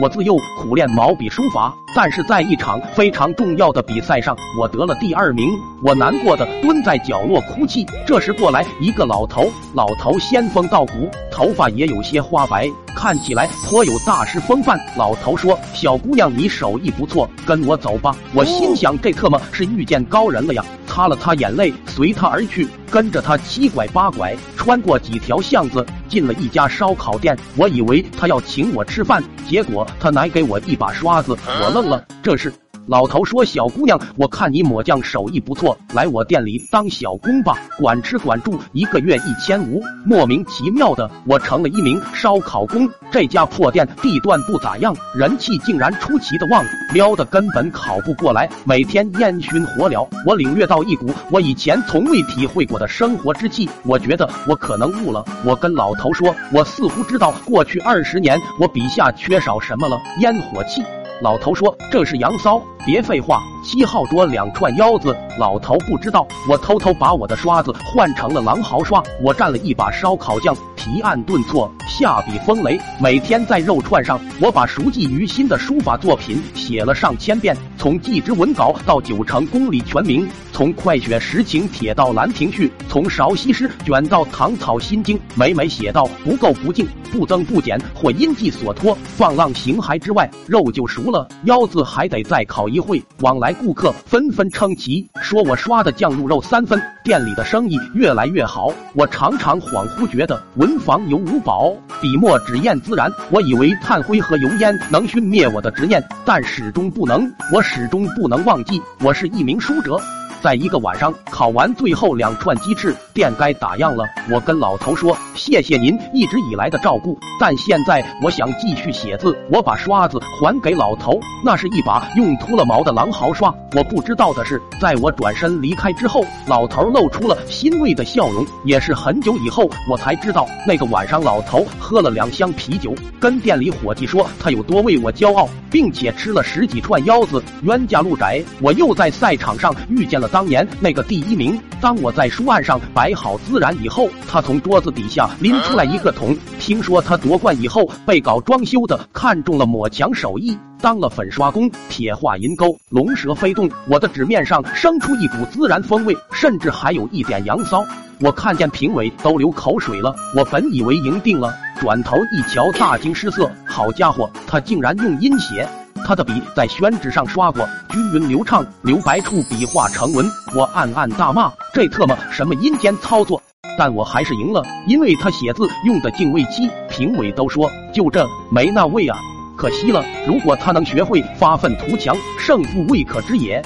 我自幼苦练毛笔书法，但是在一场非常重要的比赛上，我得了第二名。我难过的蹲在角落哭泣。这时过来一个老头，老头仙风道骨，头发也有些花白，看起来颇有大师风范。老头说：“小姑娘，你手艺不错，跟我走吧。”我心想，这特么是遇见高人了呀！擦了擦眼泪，随他而去，跟着他七拐八拐，穿过几条巷子，进了一家烧烤店。我以为他要请我吃饭，结果他拿给我一把刷子，我愣了，这是。老头说：“小姑娘，我看你抹酱手艺不错，来我店里当小工吧，管吃管住，一个月一千五。”莫名其妙的，我成了一名烧烤工。这家破店地段不咋样，人气竟然出奇的旺，撩的根本烤不过来，每天烟熏火燎。我领略到一股我以前从未体会过的生活之气，我觉得我可能悟了。我跟老头说：“我似乎知道过去二十年我笔下缺少什么了，烟火气。”老头说：“这是羊骚，别废话。”七号桌两串腰子，老头不知道，我偷偷把我的刷子换成了狼嚎刷。我蘸了一把烧烤酱，提按顿挫，下笔风雷。每天在肉串上，我把熟记于心的书法作品写了上千遍，从祭侄文稿到九成宫里全名，从快雪时晴帖到兰亭序，从韶西诗卷到唐草心经，每每写到不够不净，不增不减，或因计所托，放浪形骸之外，肉就熟了，腰子还得再烤一会，往来。顾客纷纷称奇，说我刷的酱入肉三分，店里的生意越来越好。我常常恍惚觉得文房有五宝，笔墨纸砚自然。我以为炭灰和油烟能熏灭我的执念，但始终不能。我始终不能忘记，我是一名书者。在一个晚上烤完最后两串鸡翅，店该打烊了。我跟老头说：“谢谢您一直以来的照顾，但现在我想继续写字。”我把刷子还给老头，那是一把用秃了毛的狼毫刷。我不知道的是，在我转身离开之后，老头露出了欣慰的笑容。也是很久以后，我才知道那个晚上，老头喝了两箱啤酒，跟店里伙计说他有多为我骄傲，并且吃了十几串腰子。冤家路窄，我又在赛场上遇见了。当年那个第一名，当我在书案上摆好孜然以后，他从桌子底下拎出来一个桶。听说他夺冠以后，被搞装修的看中了抹墙手艺，当了粉刷工，铁画银钩，龙蛇飞动。我的纸面上生出一股孜然风味，甚至还有一点羊骚。我看见评委都流口水了，我本以为赢定了，转头一瞧，大惊失色。好家伙，他竟然用阴写。他的笔在宣纸上刷过，均匀流畅，留白处笔画成文。我暗暗大骂：这特么什么阴间操作！但我还是赢了，因为他写字用的净味漆，评委都说就这没那味啊。可惜了，如果他能学会发愤图强，胜负未可知也。